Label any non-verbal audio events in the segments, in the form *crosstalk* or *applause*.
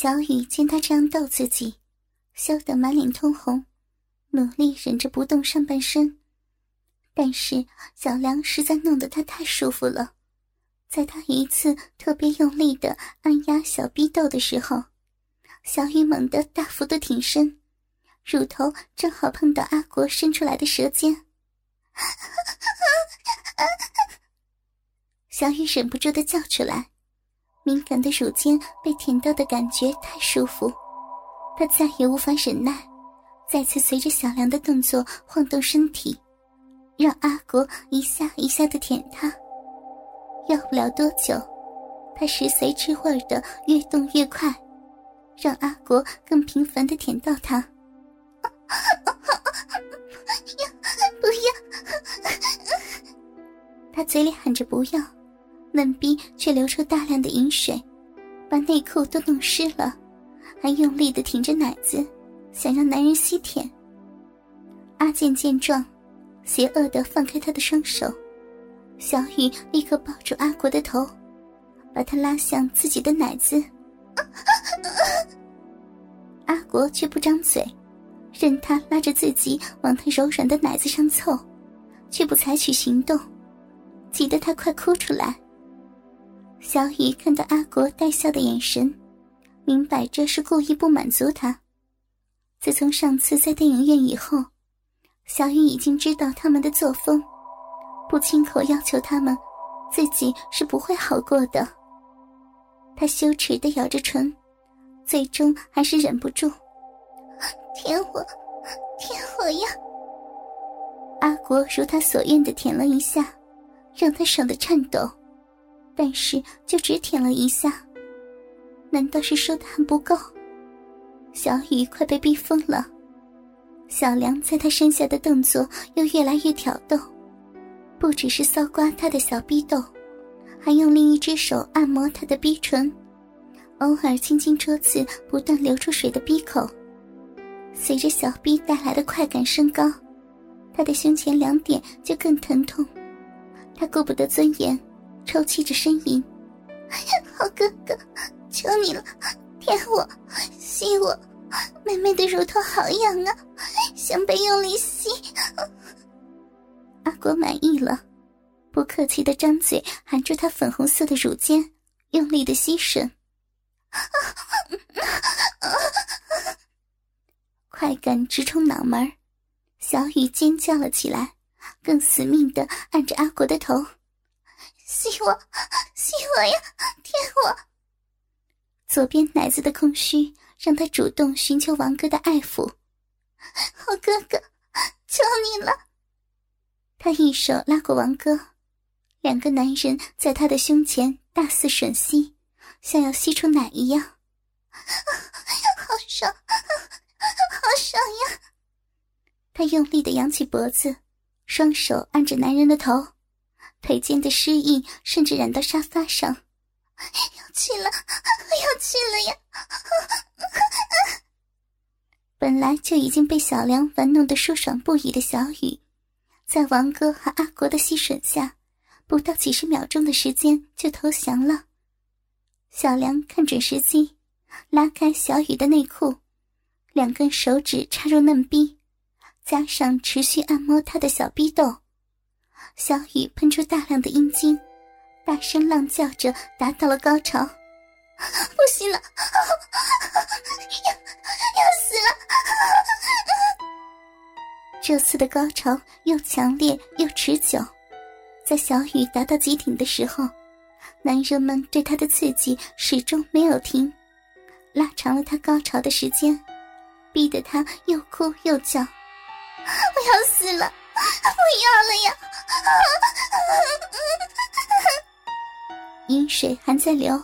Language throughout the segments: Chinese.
小雨见他这样逗自己，羞得满脸通红，努力忍着不动上半身。但是小梁实在弄得他太舒服了，在他一次特别用力的按压小逼斗的时候，小雨猛地大幅度挺身，乳头正好碰到阿国伸出来的舌尖，*laughs* 小雨忍不住的叫出来。敏感的乳尖被舔到的感觉太舒服，他再也无法忍耐，再次随着小梁的动作晃动身体，让阿国一下一下的舔他。要不了多久，他食髓知味的越动越快，让阿国更频繁的舔到他。*laughs* 不要！*laughs* 他嘴里喊着不要。嫩逼却流出大量的饮水，把内裤都弄湿了，还用力的挺着奶子，想让男人吸舔。阿健见状，邪恶的放开他的双手，小雨立刻抱住阿国的头，把他拉向自己的奶子。阿国却不张嘴，任他拉着自己往他柔软的奶子上凑，却不采取行动，急得他快哭出来。小雨看到阿国带笑的眼神，明白这是故意不满足他。自从上次在电影院以后，小雨已经知道他们的作风，不亲口要求他们，自己是不会好过的。他羞耻的咬着唇，最终还是忍不住，舔我，舔我呀！阿国如他所愿的舔了一下，让他爽的颤抖。但是就只舔了一下，难道是说的还不够？小雨快被逼疯了，小梁在他身下的动作又越来越挑逗，不只是搔刮他的小逼斗，还用另一只手按摩他的逼唇，偶尔轻轻戳刺不断流出水的逼口。随着小逼带来的快感升高，他的胸前两点就更疼痛，他顾不得尊严。抽泣着呻吟：“ *laughs* 好哥哥，求你了，舔我，吸我，妹妹的乳头好痒啊，想被用力吸。”阿国满意了，不客气的张嘴含住她粉红色的乳尖，用力的吸吮。快感直冲脑门小雨尖叫了起来，更死命的按着阿国的头。吸我，吸我呀，舔我！左边奶子的空虚让他主动寻求王哥的爱抚。好哥哥，求你了！他一手拉过王哥，两个男人在他的胸前大肆吮吸，像要吸出奶一样。好爽，好爽呀！他用力的扬起脖子，双手按着男人的头。腿间的湿印甚至染到沙发上，要去了，要去了呀！本来就已经被小梁玩弄得舒爽不已的小雨，在王哥和阿国的吸吮下，不到几十秒钟的时间就投降了。小梁看准时机，拉开小雨的内裤，两根手指插入嫩逼，加上持续按摩他的小逼斗。小雨喷出大量的阴茎，大声浪叫着，达到了高潮。不行了，要要死了！这次的高潮又强烈又持久，在小雨达到极顶的时候，男人们对她的刺激始终没有停，拉长了她高潮的时间，逼得她又哭又叫：“ *laughs* 我要死了，不要了呀！” *laughs* 饮水还在流，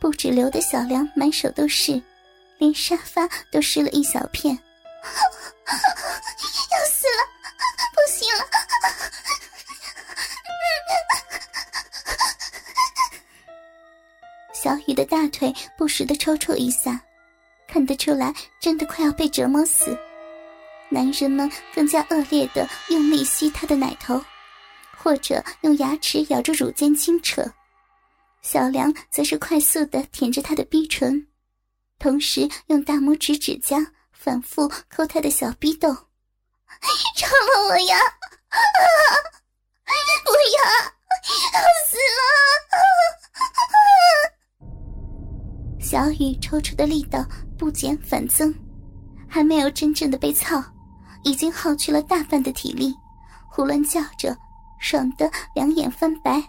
不止流的小梁满手都是，连沙发都湿了一小片。要死了，不行了！小雨的大腿不时的抽搐一下，看得出来真的快要被折磨死。男人们更加恶劣的用力吸他的奶头。或者用牙齿咬着乳尖轻扯，小梁则是快速的舔着他的逼唇，同时用大拇指指甲反复抠他的小逼洞。*laughs* 饶了 *laughs* 我呀！不要，*laughs* 要死了！小雨抽出的力道不减反增，还没有真正的被操，已经耗去了大半的体力，胡乱叫着，爽得两眼翻白。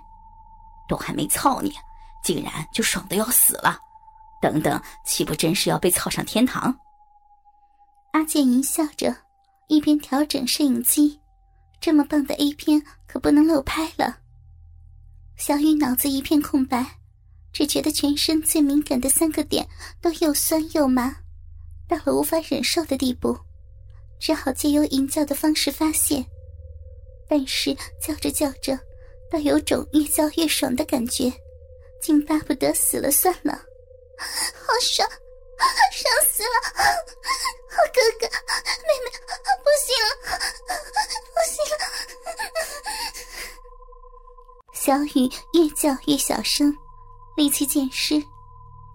都还没操你，竟然就爽的要死了！等等，岂不真是要被操上天堂？阿健淫笑着，一边调整摄影机。这么棒的 A 片可不能漏拍了。小雨脑子一片空白，只觉得全身最敏感的三个点都又酸又麻，到了无法忍受的地步，只好借由淫叫的方式发泄。但是叫着叫着，倒有种越叫越爽的感觉，竟巴不得死了算了。好爽，爽死了！好哥哥，妹妹，不行了，不行了！小雨越叫越小声，力气渐失，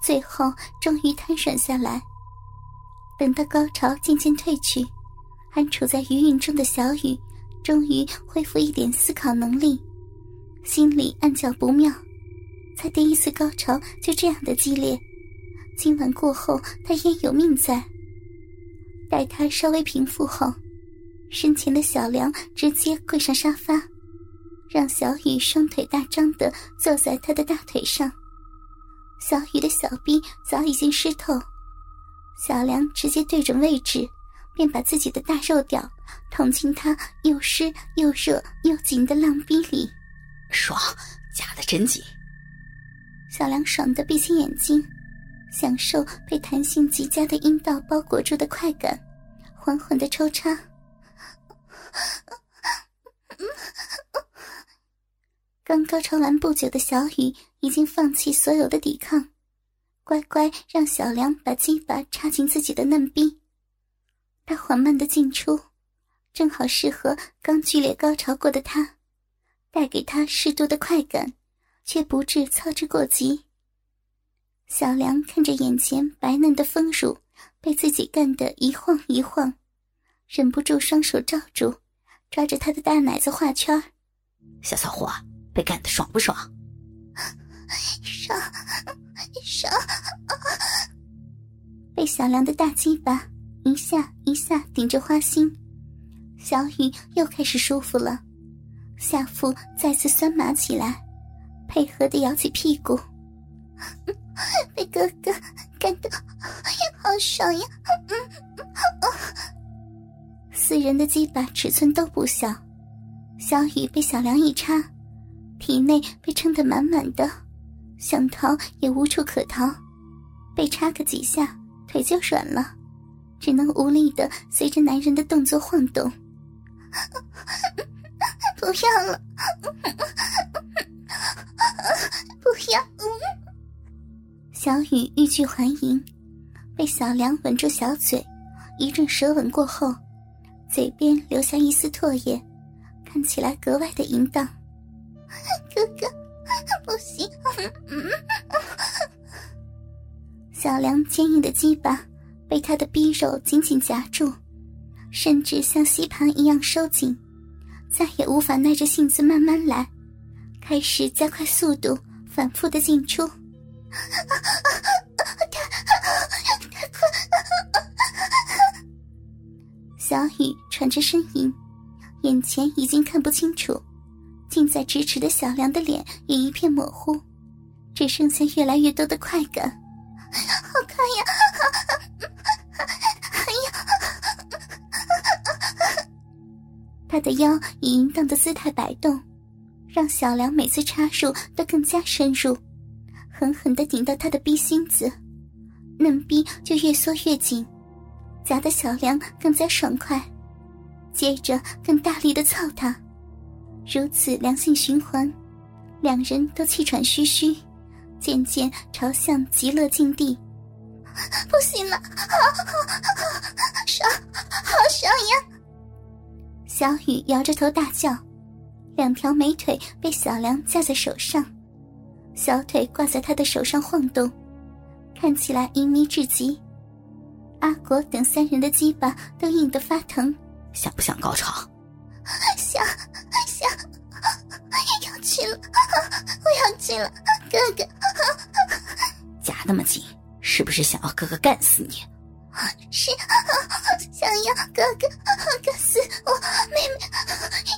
最后终于瘫软下来。等到高潮渐渐退去，还处在余韵中的小雨，终于恢复一点思考能力，心里暗叫不妙。才第一次高潮就这样的激烈。今晚过后，他焉有命在？待他稍微平复后，身前的小梁直接跪上沙发，让小雨双腿大张的坐在他的大腿上。小雨的小臂早已经湿透，小梁直接对准位置，便把自己的大肉屌捅进他又湿又热又紧的浪逼里，爽，夹的真紧。小梁爽的闭起眼睛。享受被弹性极佳的阴道包裹住的快感，缓缓的抽插。刚高潮完不久的小雨已经放弃所有的抵抗，乖乖让小梁把鸡巴插进自己的嫩逼。他缓慢的进出，正好适合刚剧烈高潮过的他，带给他适度的快感，却不至操之过急。小梁看着眼前白嫩的丰乳被自己干得一晃一晃，忍不住双手罩住，抓着他的大奶子画圈小骚货被干得爽不爽？爽，爽！被小梁的大鸡巴一下一下顶着花心，小雨又开始舒服了，下腹再次酸麻起来，配合的摇起屁股。*laughs* 被哥哥干得好爽呀！*laughs* 四人的鸡巴尺寸都不小，小雨被小梁一插，体内被撑得满满的，想逃也无处可逃，被插个几下腿就软了，只能无力的随着男人的动作晃动。*laughs* 不要了，*laughs* 不要！小雨欲拒还迎，被小梁吻住小嘴，一阵舌吻过后，嘴边留下一丝唾液，看起来格外的淫荡。*laughs* 哥哥，不行！小梁坚硬的鸡巴被他的逼肉紧紧夹住，甚至像吸盘一样收紧，再也无法耐着性子慢慢来，开始加快速度，反复的进出。小雨喘着呻吟，眼前已经看不清楚，近在咫尺的小梁的脸也一片模糊，只剩下越来越多的快感。*laughs* 好看呀！他的腰以淫荡的姿态摆动，让小梁每次插入都更加深入。狠狠的顶到他的逼心子，嫩逼就越缩越紧，夹的小梁更加爽快。接着更大力的操他，如此良性循环，两人都气喘吁吁，渐渐朝向极乐境地。*laughs* 不行了，好，爽，好爽！小雨摇着头大叫，两条美腿被小梁架在手上。小腿挂在他的手上晃动，看起来淫靡至极。阿国等三人的鸡巴都硬得发疼，想不想高潮？想想，要去了，我要去了，哥哥。夹那么紧，是不是想要哥哥干死你？是，*laughs* 想要哥哥干死我妹妹，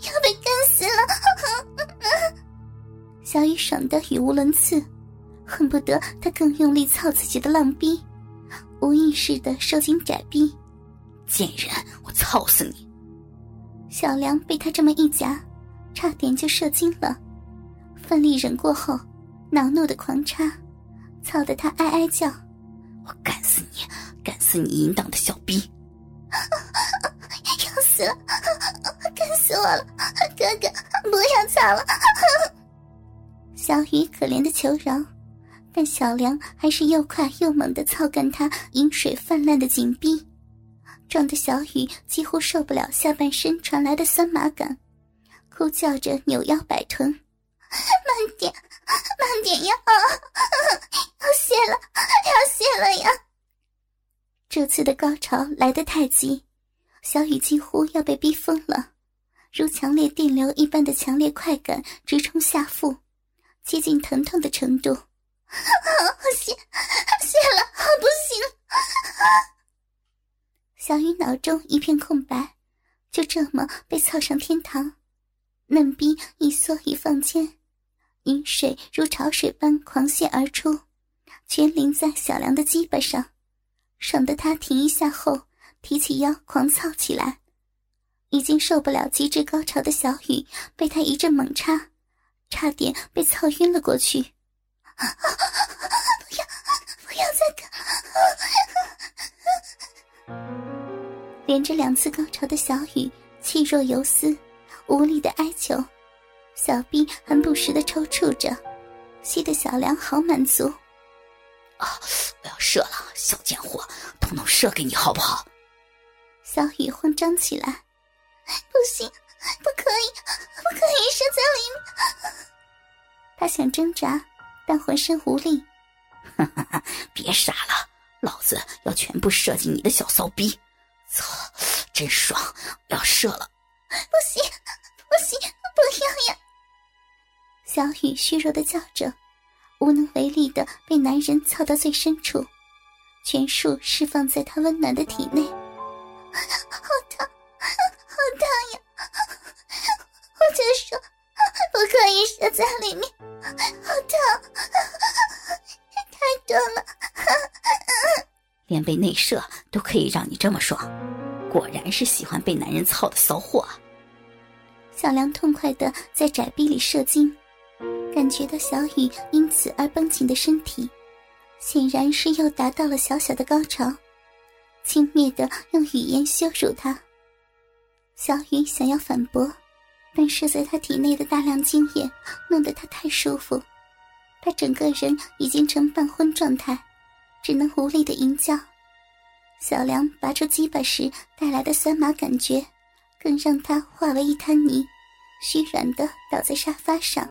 要被干死了。小雨爽的语无伦次，恨不得他更用力操自己的浪逼。无意识的收紧窄臂，贱人，我操死你！小梁被他这么一夹，差点就射精了。奋力忍过后，恼怒的狂插，操得他哀哀叫：“，死你淫荡的小逼！”要死了，干死我了！哥哥，不要操了！小雨可怜的求饶。但小梁还是又快又猛的操干他饮水泛滥的紧逼，撞得小雨几乎受不了下半身传来的酸麻感，哭叫着扭腰摆臀：“慢点，慢点呀！*laughs* 要泄了，要泄了呀！”这次的高潮来得太急，小雨几乎要被逼疯了，如强烈电流一般的强烈快感直冲下腹，接近疼痛的程度。啊谢谢了，不行！小雨脑中一片空白，就这么被操上天堂，嫩逼一缩一放间，饮水如潮水般狂泻而出，全淋在小梁的鸡巴上，省得他停一下后，提起腰狂操起来。已经受不了极致高潮的小雨，被他一阵猛插，差点被操晕了过去。不要，不要再干！连着两次高潮的小雨气若游丝，无力的哀求，小臂还不时的抽搐着，吸得小梁好满足。小贱货，统统射给你好不好？小雨慌张起来，不行，不可以，不可以射在里面！他想挣扎。但浑身无力，哈哈！别傻了，老子要全部射进你的小骚逼，操，真爽！要射了，不行，不行，不要呀！小雨虚弱的叫着，无能为力的被男人操到最深处，全数释放在他温暖的体内，好疼，好疼呀！我就说不可以射在里面。好疼，太多了，连被内射都可以让你这么爽，果然是喜欢被男人操的骚货啊。小梁痛快的在窄壁里射精，感觉到小雨因此而绷紧的身体，显然是又达到了小小的高潮，轻蔑的用语言羞辱他。小雨想要反驳。但是在他体内的大量精液，弄得他太舒服，他整个人已经成半昏状态，只能无力的吟叫。小梁拔出鸡巴时带来的酸麻感觉，更让他化为一滩泥，虚软的倒在沙发上。